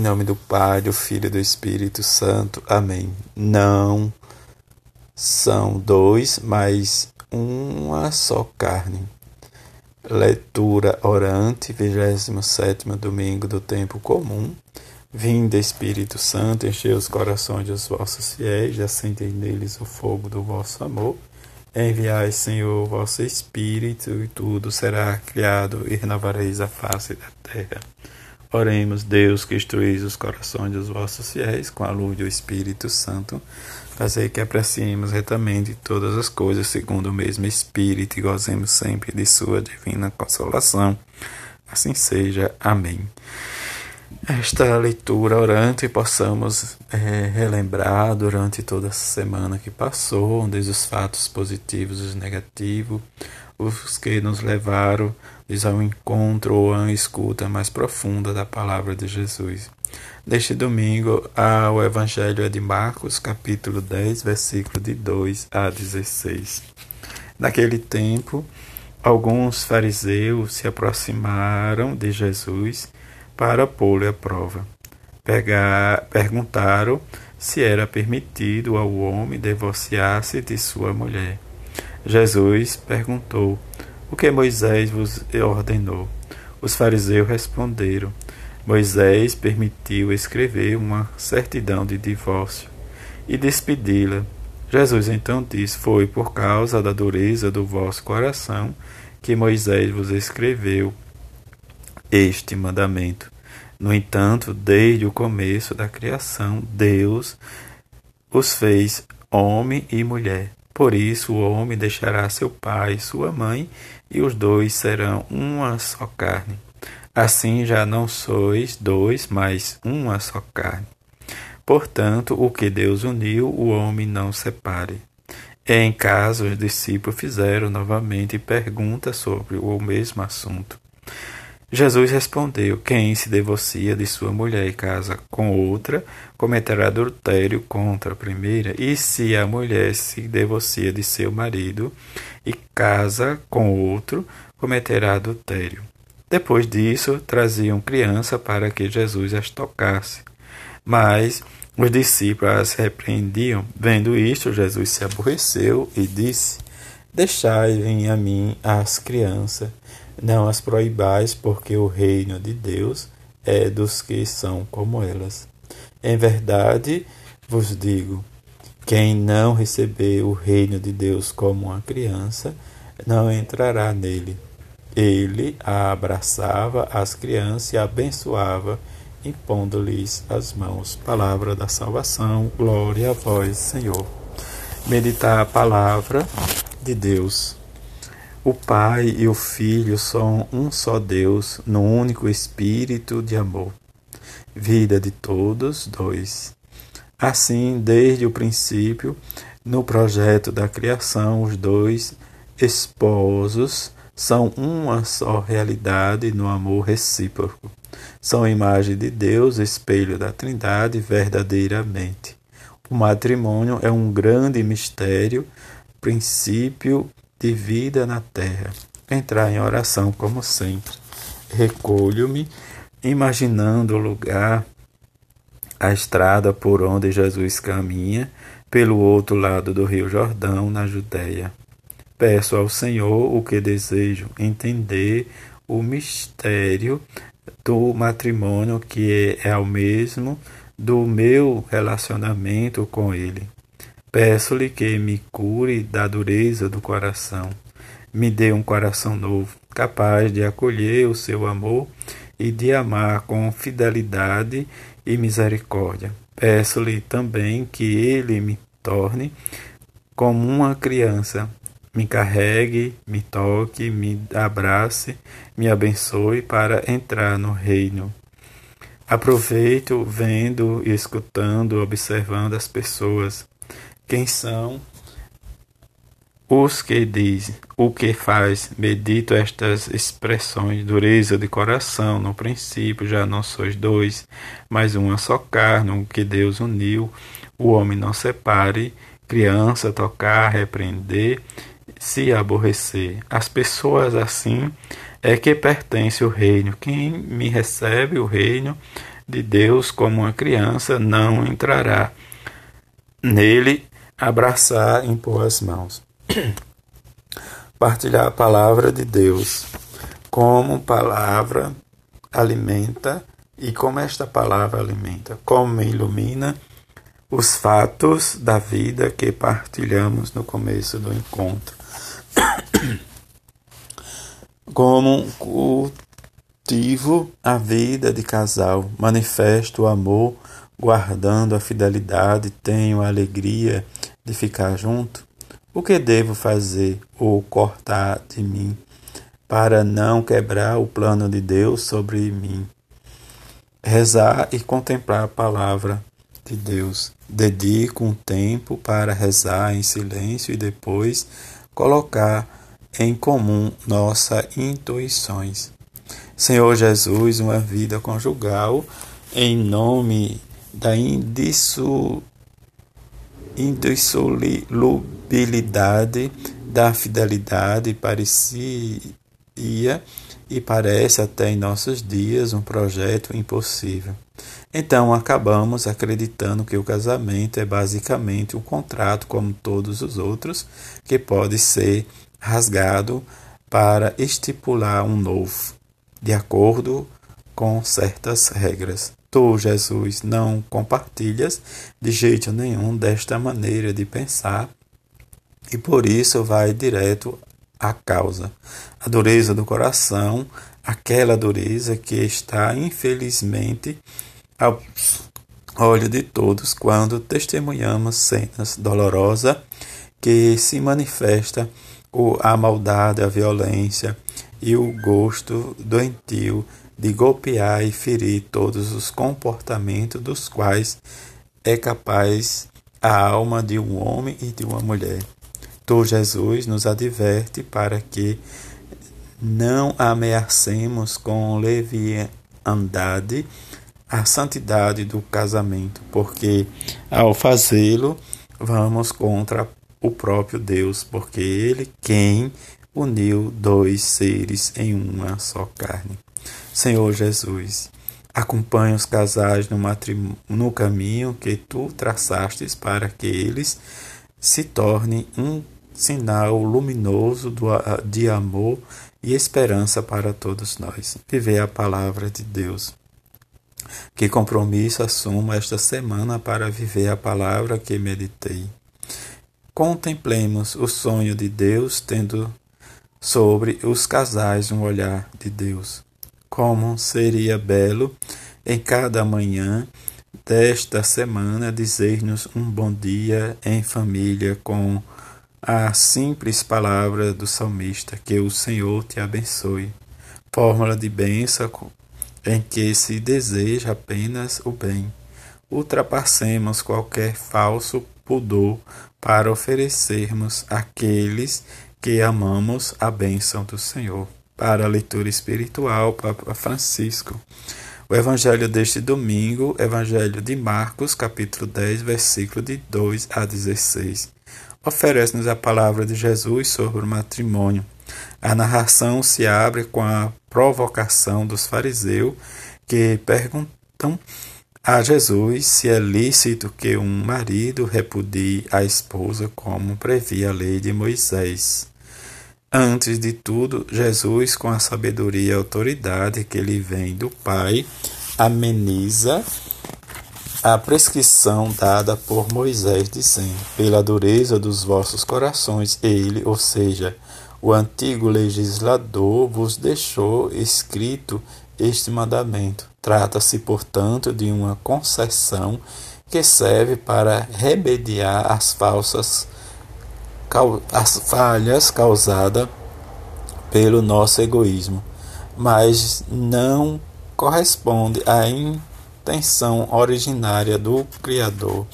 Em nome do Pai, do Filho e do Espírito Santo. Amém. Não são dois, mas uma só carne. Leitura orante, 27 domingo do tempo comum. Vinde, Espírito Santo, enchei os corações dos vossos fiéis, acendei neles o fogo do vosso amor. Enviai, Senhor, o vosso Espírito, e tudo será criado, e renovareis a face da terra. Oremos, Deus, que instruís os corações dos vossos fiéis com a luz do Espírito Santo. Fazei que apreciemos retamente todas as coisas segundo o mesmo Espírito e gozemos sempre de Sua divina consolação. Assim seja. Amém esta leitura orante possamos é, relembrar durante toda a semana que passou, desde os fatos positivos e os negativos, os que nos levaram ao encontro ou à escuta mais profunda da palavra de Jesus. Neste domingo, ao Evangelho de Marcos, capítulo 10, versículo de 2 a 16. Naquele tempo, alguns fariseus se aproximaram de Jesus para pô-lo à prova. Pegar, perguntaram se era permitido ao homem divorciar-se de sua mulher. Jesus perguntou: O que Moisés vos ordenou? Os fariseus responderam: Moisés permitiu escrever uma certidão de divórcio e despedi-la. Jesus então disse: Foi por causa da dureza do vosso coração que Moisés vos escreveu este mandamento. No entanto, desde o começo da criação, Deus os fez homem e mulher. Por isso, o homem deixará seu pai e sua mãe, e os dois serão uma só carne. Assim já não sois dois, mas uma só carne. Portanto, o que Deus uniu, o homem não separe. Em casa, os discípulos fizeram novamente perguntas sobre o mesmo assunto. Jesus respondeu: Quem se divorcia de sua mulher e casa com outra, cometerá adultério contra a primeira. E se a mulher se divorcia de seu marido e casa com outro, cometerá adultério. Depois disso, traziam criança para que Jesus as tocasse. Mas os discípulos as repreendiam. Vendo isto, Jesus se aborreceu e disse: Deixai vir a mim as crianças não as proibais, porque o reino de Deus é dos que são como elas. Em verdade vos digo: quem não receber o reino de Deus como uma criança, não entrará nele. Ele a abraçava as crianças e abençoava, impondo-lhes as mãos. Palavra da salvação, glória a vós, Senhor. Meditar a palavra de Deus. O Pai e o Filho são um só Deus, no único Espírito de amor. Vida de todos, dois. Assim, desde o princípio, no projeto da criação, os dois esposos são uma só realidade no amor recíproco. São imagem de Deus, espelho da Trindade, verdadeiramente. O matrimônio é um grande mistério, princípio de vida na terra. Entrar em oração como sempre. Recolho-me, imaginando o lugar, a estrada por onde Jesus caminha, pelo outro lado do Rio Jordão, na Judéia. Peço ao Senhor o que desejo, entender o mistério do matrimônio que é, o mesmo do meu relacionamento com Ele. Peço-lhe que me cure da dureza do coração. Me dê um coração novo, capaz de acolher o seu amor e de amar com fidelidade e misericórdia. Peço-lhe também que ele me torne como uma criança, me carregue, me toque, me abrace, me abençoe para entrar no reino. Aproveito vendo, escutando, observando as pessoas quem são os que dizem, o que faz, medito estas expressões, dureza de coração, no princípio já não sois dois, mas uma só carne, o que Deus uniu, o homem não separe, criança, tocar, repreender, se aborrecer. As pessoas assim é que pertence o reino. Quem me recebe o reino de Deus como uma criança não entrará nele abraçar, impor as mãos. Partilhar a palavra de Deus como palavra alimenta e como esta palavra alimenta, como ilumina os fatos da vida que partilhamos no começo do encontro. Como cultivo a vida de casal, manifesto o amor, guardando a fidelidade, tenho a alegria de ficar junto. O que devo fazer ou cortar de mim para não quebrar o plano de Deus sobre mim? Rezar e contemplar a palavra de Deus. Dedico um tempo para rezar em silêncio e depois colocar em comum nossas intuições. Senhor Jesus, uma vida conjugal em nome da indissolubilidade da fidelidade parecia e parece até em nossos dias um projeto impossível. Então acabamos acreditando que o casamento é basicamente um contrato como todos os outros, que pode ser rasgado para estipular um novo, de acordo com certas regras. Tu, Jesus, não compartilhas de jeito nenhum desta maneira de pensar e por isso vai direto à causa. A dureza do coração, aquela dureza que está, infelizmente, ao olho de todos quando testemunhamos cenas dolorosas que se manifesta a maldade, a violência e o gosto doentio de golpear e ferir todos os comportamentos dos quais é capaz a alma de um homem e de uma mulher. Tu, Jesus, nos adverte para que não ameacemos com leviandade a santidade do casamento, porque ao fazê-lo vamos contra o próprio Deus, porque ele quem uniu dois seres em uma só carne. Senhor Jesus, acompanha os casais no, no caminho que tu traçastes para que eles se tornem um sinal luminoso do, de amor e esperança para todos nós. Viver a palavra de Deus. Que compromisso assumo esta semana para viver a palavra que meditei. Contemplemos o sonho de Deus, tendo sobre os casais um olhar de Deus. Como seria belo em cada manhã desta semana dizer-nos um bom dia em família com a simples palavra do salmista: Que o Senhor te abençoe. Fórmula de bênção em que se deseja apenas o bem. Ultrapassemos qualquer falso pudor para oferecermos àqueles que amamos a bênção do Senhor. Para a leitura espiritual, Papa Francisco. O evangelho deste domingo, Evangelho de Marcos, capítulo 10, versículo de 2 a 16. Oferece-nos a palavra de Jesus sobre o matrimônio. A narração se abre com a provocação dos fariseus que perguntam a Jesus se é lícito que um marido repudie a esposa como previa a lei de Moisés. Antes de tudo, Jesus, com a sabedoria e autoridade que lhe vem do Pai, ameniza a prescrição dada por Moisés, dizendo: Pela dureza dos vossos corações, ele, ou seja, o antigo legislador, vos deixou escrito este mandamento. Trata-se, portanto, de uma concessão que serve para remediar as falsas as falhas causadas pelo nosso egoísmo, mas não corresponde à intenção originária do Criador.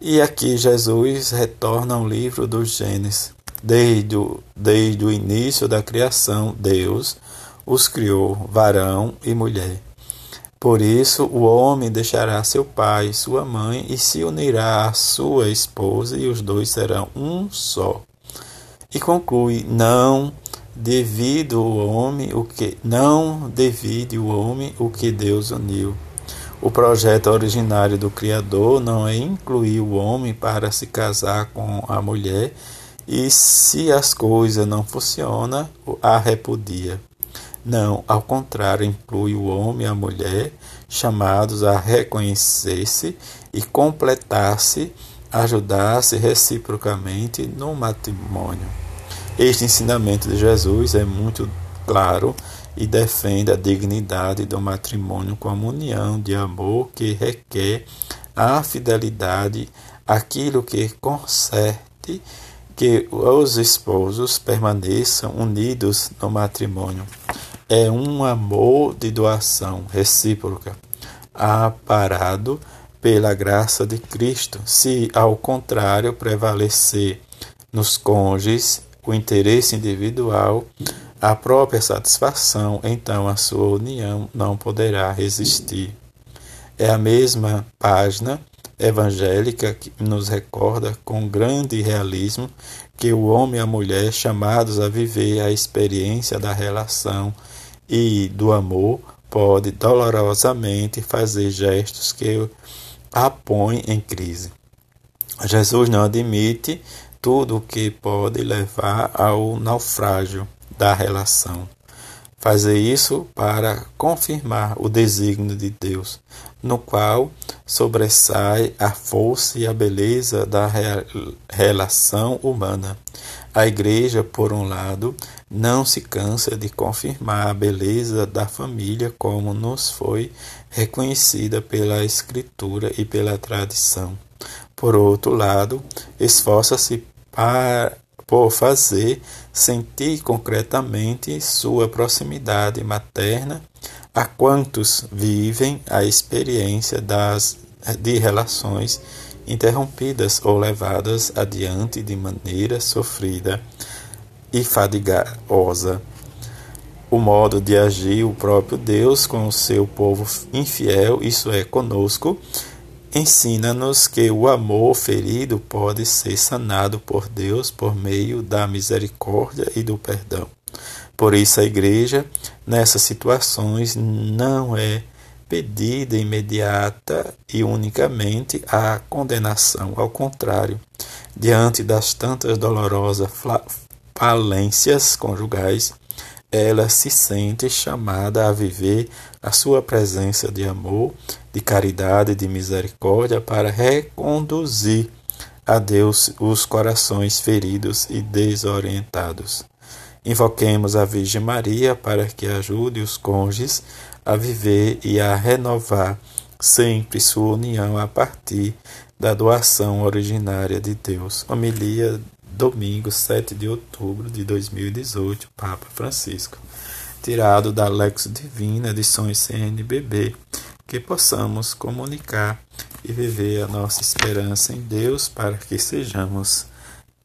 E aqui Jesus retorna ao livro do Gênesis. Desde o, desde o início da criação, Deus os criou, varão e mulher. Por isso, o homem deixará seu pai e sua mãe e se unirá à sua esposa, e os dois serão um só. E conclui: não devido o homem o que não divide o homem o que Deus uniu. O projeto originário do Criador não é incluir o homem para se casar com a mulher e, se as coisas não funcionam, a repudia. Não, ao contrário, inclui o homem e a mulher, chamados a reconhecer-se e completar-se, ajudar-se reciprocamente no matrimônio. Este ensinamento de Jesus é muito claro e defende a dignidade do matrimônio como união de amor que requer a fidelidade, aquilo que conserte que os esposos permaneçam unidos no matrimônio. É um amor de doação recíproca, aparado pela graça de Cristo. Se, ao contrário, prevalecer nos cônjuges o interesse individual, a própria satisfação, então a sua união não poderá resistir. É a mesma página evangélica que nos recorda com grande realismo que o homem e a mulher chamados a viver a experiência da relação e do amor pode dolorosamente fazer gestos que a põem em crise. Jesus não admite tudo o que pode levar ao naufrágio da relação. Fazer isso para confirmar o desígnio de Deus, no qual sobressai a força e a beleza da relação humana. A Igreja, por um lado, não se cansa de confirmar a beleza da família como nos foi reconhecida pela Escritura e pela tradição. Por outro lado, esforça-se por fazer sentir concretamente sua proximidade materna a quantos vivem a experiência das, de relações interrompidas ou levadas adiante de maneira sofrida e fadigosa. O modo de agir o próprio Deus com o seu povo infiel, isso é, conosco, ensina-nos que o amor ferido pode ser sanado por Deus por meio da misericórdia e do perdão. Por isso, a igreja, nessas situações, não é pedida imediata e unicamente a condenação. Ao contrário, diante das tantas dolorosas falências conjugais, ela se sente chamada a viver a sua presença de amor, de caridade, de misericórdia para reconduzir a Deus os corações feridos e desorientados. Invoquemos a Virgem Maria para que ajude os cônjuges a viver e a renovar sempre sua união a partir da doação originária de Deus. Homilia domingo 7 de outubro de 2018, Papa Francisco. Tirado da Lexo Divina, edições CNBB, que possamos comunicar e viver a nossa esperança em Deus para que sejamos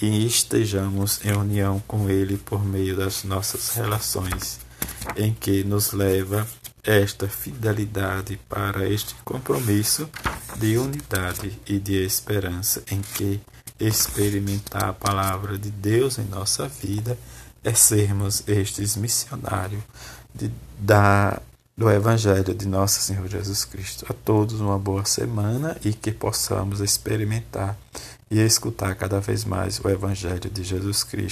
e estejamos em união com Ele por meio das nossas relações, em que nos leva esta fidelidade para este compromisso de unidade e de esperança em que experimentar a palavra de Deus em nossa vida é sermos estes missionários de, da, do Evangelho de Nosso Senhor Jesus Cristo. A todos uma boa semana e que possamos experimentar e escutar cada vez mais o Evangelho de Jesus Cristo.